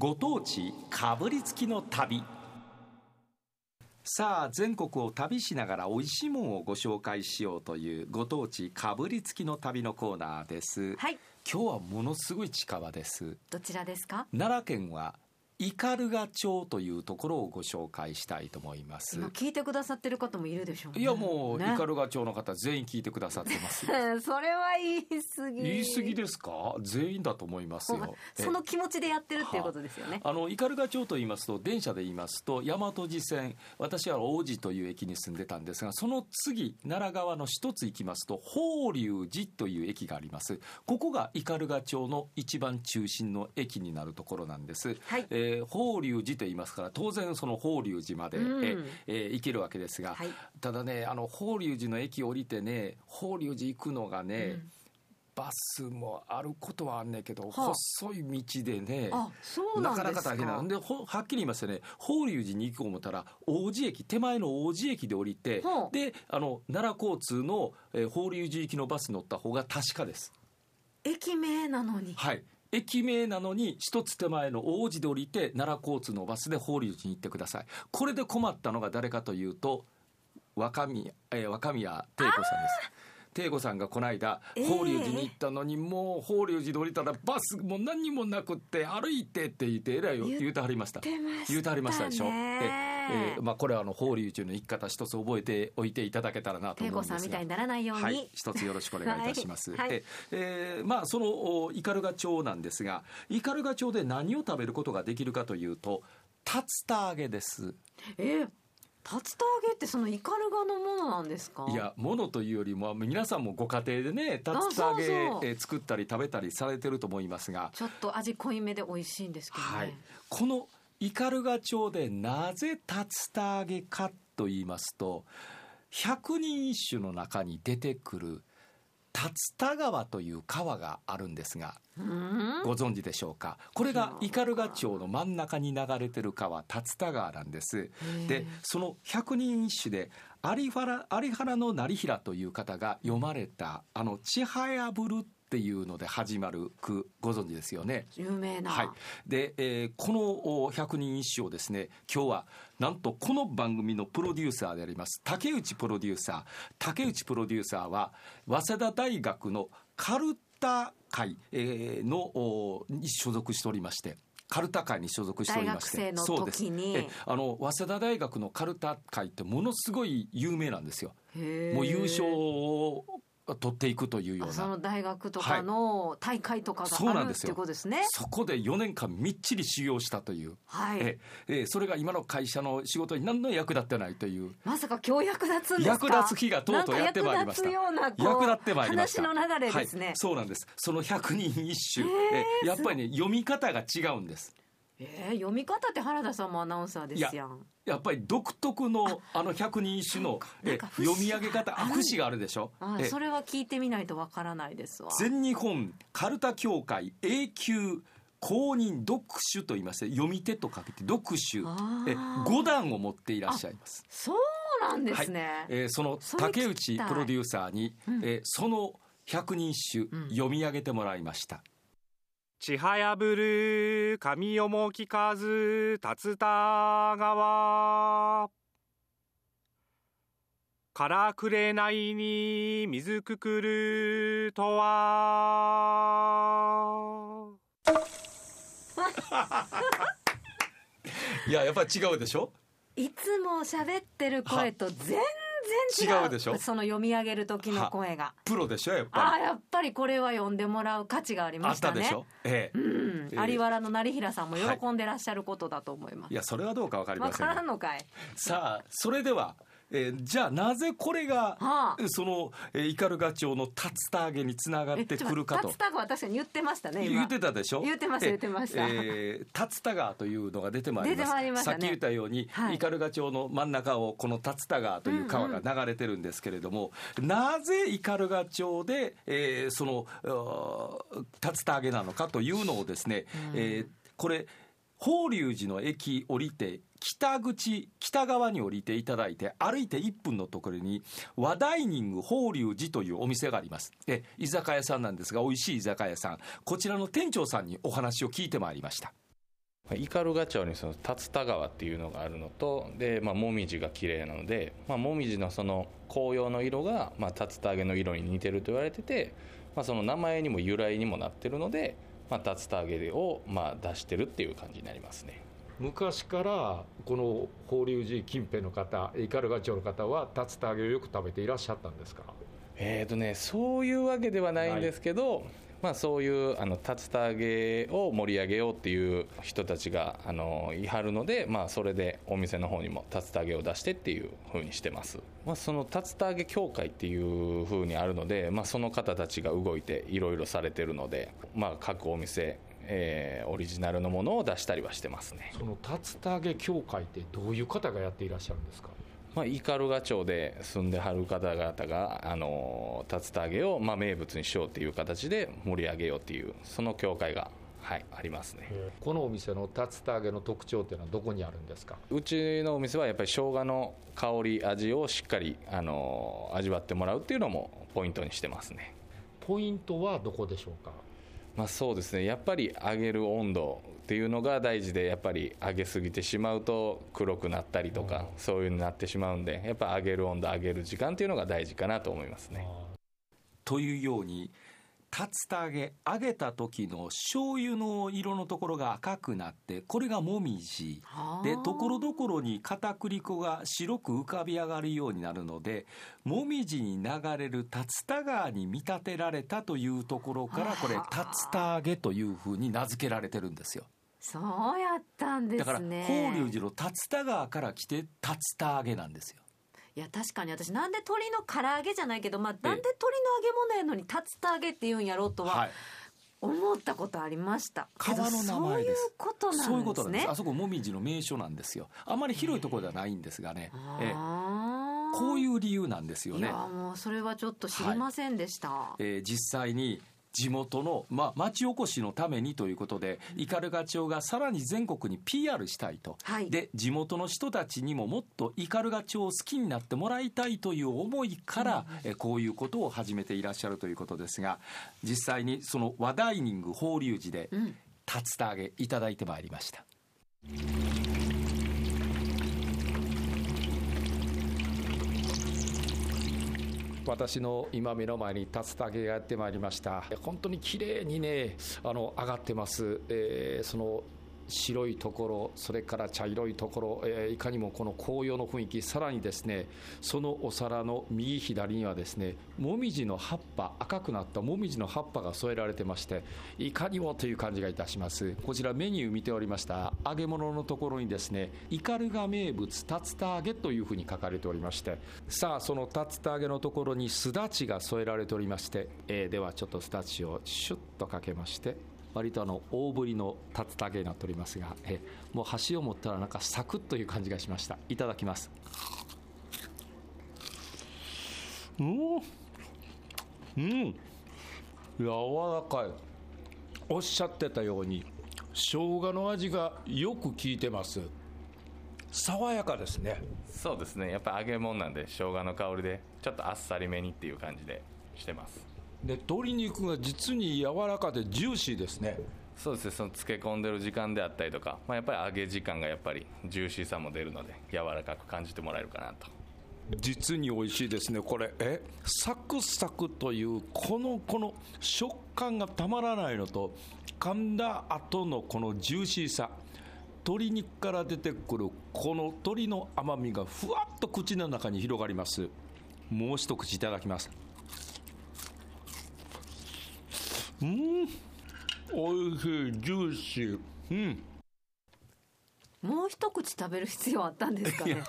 ご当地かぶりつきの旅。さあ全国を旅しながら美味しいものをご紹介しようというご当地かぶりつきの旅のコーナーです、はい。今日はものすごい近場です。どちらですか？奈良県は斑鳩町というところをご紹介したいと思います。今聞いてくださってる方もいるでしょうね。いやもうね。斑鳩町の方全員聞いてくださってます それは言い過ぎ。言い過ぎですか？全員だと思いますよ。えその気持ちでやってるっていうことですよね。あの斑鳩町と言いますと電車で言いますと大和路線私は王子という駅に住んでたんですがその次奈良川の一つ行きますと法隆寺という駅があります。ここが斑鳩町の一番中心の駅になるところなんです、はい。えー法隆寺と言いますから当然その法隆寺まで、うん。ええー行けるわけですが、はい。ただねあの法隆寺の駅降りてね法隆寺行くのがね、うん。バスもあることはあんねんけど、はあ。細い道でねなか。なか大変なんでほはっきり言いますとね。法隆寺に行こう思ったら王子駅手前の王子駅で降りてはあ。であの奈良交通の、えー法隆寺行きのバス乗った方が確かです。駅名なのに。はい駅名なのに一つ手前の王子で降りて奈良交通のバスで法隆寺に行ってください。これで困ったのが誰かというと若宮、えー若宮帝子さんです。定子さんがこの間ええ法隆寺に行ったのに、もう法隆寺で降りたらバスも何にもなくって歩いてって言ってえらいよ言うてはりました。言うてはりましたでしょ。え。えまあこれはあの法隆寺の生き方一つ覚えておいていただけたらなと恵思うんですが。子さんみたいにならないように、はい、一つよろしくお願いいたします。はい。はいええーまあそのお斑鳩町なんですが、斑鳩町で何を食べることができるかというと、竜田揚げです。え竜田揚げってその斑鳩のものなんですか？いや、ものというよりも皆さんもご家庭でね、竜田揚げそえー作ったり食べたりされてると思いますが、ちょっと味濃いめで美味しいんですけどね、はい、この斑鳩町でなぜ竜田揚げかと言いますと百人一首の中に出てくる竜田川という川があるんですがうん。ご存知でしょうか？これが斑鳩町の真ん中に流れてる川竜田川なんです。ーでその百人一首で有原有原の成平という方が読まれたあの「ちはやぶる」っていうので始まる句ご存知ですよね。有名な、はい、で、えーこのお百人一首をですね今日はなんとこの番組のプロデューサーであります竹内プロデューサー。竹内プロデューサーは早稲田大学のカルタ会、えーのおに所属しておりまして。カルタ会に所属しておりまして。大学生のそうです。あの早稲田大学のカルタ会ってものすごい有名なんですよ。もう優勝を取っていくというような。あその大学とかの大会とかそうがあるっていなんですよ。うことですね。そこで4年間みっちり修行したという。はい。えええそれが今の会社の仕事に何の役立ってないという。まさか今日役立つんですか？役立つ日がとうとうやってまいりました。役立ってまいりました。話の流れですね。はい、そうなんです。その百人一首。へえやっぱりね読み方が違うんですえー読み方って原田さんもアナウンサーですやん。やっぱり独特のあの百人一首のえ読み上げ方節があるでしょ？えあそれは聞いてみないとわからないですわ。全日本カルタ協会永久公認読書と言いまして読み手と書けて読書あえー五段を持っていらっしゃいます。そうなんですね。えーその竹内プロデューサーに、うん。えーその百人一首うん。読み上げてもらいました、ちはやぶる神よも聞かず竜田川。からくれないに水くくるとは。いややっぱり違うでしょ？いつも喋ってる声と全然違う。違うでしょ？その読み上げる時の声が。プロでしょ？やっああぱりやっぱりこれは読んでもらう価値がありあましたね。ったでしょ？ええうん、えー有原の成平さんも喜んでらっしゃることだと思います。いやそれはどうかわかりませんがらんのかい。さあそれでは、えーじゃあなぜこれが、はあ。その、えー、斑鳩町の竜田揚げにつながってくるかと。竜田川確かに言ってましたね。今。言ってたでしょ？言ってましたえ言ってました。えー、竜田川というのが出てまいります。ねさっき言ったように、はい。斑鳩町の真ん中をこの竜田川という川が流れてるんですけれども、なぜ斑鳩町で、えーその竜田揚げなのかというのをですね、えーこれ法隆寺の駅降りて北口北側に降りていただいて歩いて1分のところに和ダイニング法隆寺というお店があります。で居酒屋さんなんですが美味しい居酒屋さん。こちらの店長さんにお話を聞いてまいりました。斑鳩町にその竜田川っていうのがあるのとで、まあ、もみじが綺麗なので、まあ、もみじのその紅葉の色が、まあ、竜田揚げの色に似てると言われてて、まあ、その名前にも由来にもなってるので、まあ、竜田揚げを、まあ、出してるっていう感じになりますね。昔からこの法隆寺近辺の方斑鳩町の方は竜田揚げをよく食べていらっしゃったんですか？えーとね、そういうわけではないんですけど、まあ、そういうあの竜田揚げを盛り上げようっていう人たちがあのいはるので、まあ、それでお店の方にも竜田揚げを出してっていうふうにしてます、まあ、その竜田揚げ協会っていうふうにあるので、まあ、その方たちが動いていろいろされてるので、まあ、各お店えー、オリジナルのものを出したりはしてますね。その竜田揚げ協会ってどういう方がやっていらっしゃるんですか？まあ、斑鳩町で住んではる方々が、あの竜田揚げを、まあ、名物にしようっていう形で盛り上げようっていうその協会が、はい、ありますね。このお店の竜田揚げの特徴っていうのはどこにあるんですか？うちのお店はやっぱり生姜の香り味をしっかり、あの味わってもらうっていうのもポイントにしてますね。ポイントはどこでしょうか？まあ、そうですね。やっぱり揚げる温度っていうのが大事でやっぱり揚げすぎてしまうと黒くなったりとか、そういうになってしまうんでやっぱ揚げる温度揚げる時間っていうのが大事かなと思いますね。というように竜田揚げ揚げた時の醤油の色のところが赤くなってこれがもみじでところどころに片栗粉が白く浮かび上がるようになるのでもみじに流れる竜田川に見立てられたというところからこれ竜田揚げというふうに名付けられてるんですよ。そうやったんですねだから法隆寺の竜田川から来て竜田揚げなんですよ。いや確かに私なんで鶏の唐揚げじゃないけど、まあ、なんで鶏の揚げ物やのに竜田揚げって言うんやろうとは、はい。思ったことありました。川の名前です。そういうことなんですね。そういうことなんです。あそこもみじの名所なんですよ。あまり広いところではないんですがね、ええ。こういう理由なんですよね。いやもうそれはちょっと知りませんでした、えー実際に地元の、まあ、町おこしのためにということで斑鳩町がさらに全国に PR したいと、はい。で地元の人たちにももっと斑鳩町を好きになってもらいたいという思いから、えーこういうことを始めていらっしゃるということですが実際にその和ダイニング法隆寺でうん。竜田揚げいただいてまいりました。私の今目の前に竜田家がやってまいりました。本当に綺麗にねあの上がってます、えーその白いところそれから茶色いところ、えーいかにもこの紅葉の雰囲気さらにですねそのお皿の右左にはですねもみじの葉っぱ赤くなったもみじの葉っぱが添えられてましていかにもという感じがいたします。こちらメニュー見ておりました揚げ物のところにですね斑鳩名物竜田揚げというふうに書かれておりましてさあその竜田揚げのところにすだちが添えられておりまして、えーではちょっとすだちをシュッとかけまして割とあの大ぶりの竜田揚げになっておりますが、えもう箸を持ったらなんかサクッという感じがしました。いただきます。うん。うん。柔らかい。おっしゃってたように生姜の味がよく効いてます。爽やかですね。そうですね。やっぱ揚げ物なんで生姜の香りでちょっとあっさりめにっていう感じでしてます。で鶏肉が実に柔らかでジューシーですね。そうですね。その漬け込んでる時間であったりとか、まあ、やっぱり揚げ時間がやっぱりジューシーさも出るので柔らかく感じてもらえるかなと。実に美味しいですねこれ。えサクサクというこのこの食感がたまらないのと噛んだ後のこのジューシーさ鶏肉から出てくるこの鶏の甘みがふわっと口の中に広がります。もう一口いただきますうん。おいしい。ジューシーうん。もう一口食べる必要あったんですかね。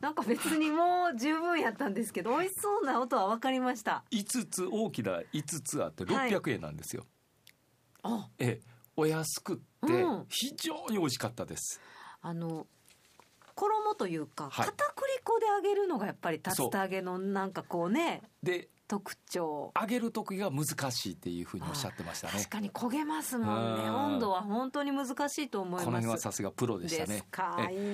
なんか別にもう十分やったんですけど美味しそうな音は分かりました。5つ大きな5つあって600円なんですよ、あ。ええ。お安くってうん。非常に美味しかったです、あの衣というか、はい。片栗粉で揚げるのがやっぱり竜田揚げのなんかこうね。で特徴。揚げる時が難しいっていうふうにおっしゃってましたね。確かに焦げますもんね。うん。温度は本当に難しいと思います。この辺はさすがプロでしたでね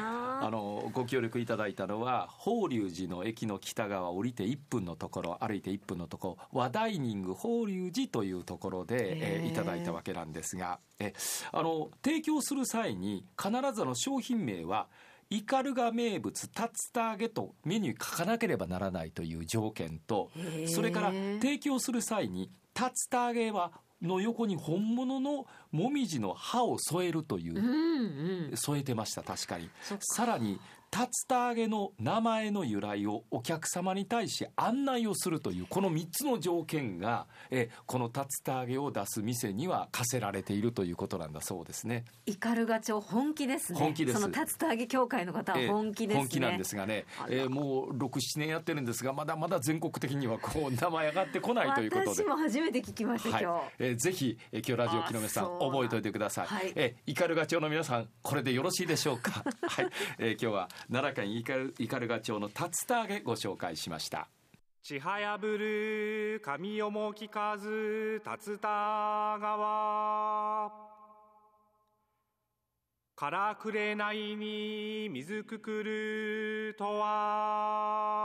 あ。のご協力いただいたのは法隆寺の駅の北側降りて1分のところ歩いて1分のところ和ダイニング法隆寺というところで、えーいただいたわけなんですがえ。あの提供する際に必ずあの商品名はイカルガ名物竜田揚げとメニュー書かなければならないという条件とそれから提供する際に竜田揚げはの横に本物のもみじの葉を添えるという。うんうん。添えてました確かに。さらに竜田揚げの名前の由来をお客様に対し案内をするというこの3つの条件がえこの竜田揚げを出す店には課せられているということなんだそうですね。イカルガ町本気ですね。本気です。その竜田揚げ協会の方はええ本気ですね、本気なんですがね。えーもう67年やってるんですがまだまだ全国的にはこう名前上がってこないということで。私。も初めて聞きました、はい。今日、えーぜひ、えー今日ラジオ木の目さん覚えておいてください。はい。えーイカルガ町の皆さんこれでよろしいでしょうか？はい、えー今日は奈良県斑鳩町の竜田揚げご紹介しました。ちはやぶる神よも聞かず竜田川。からくれないに水くくるとは。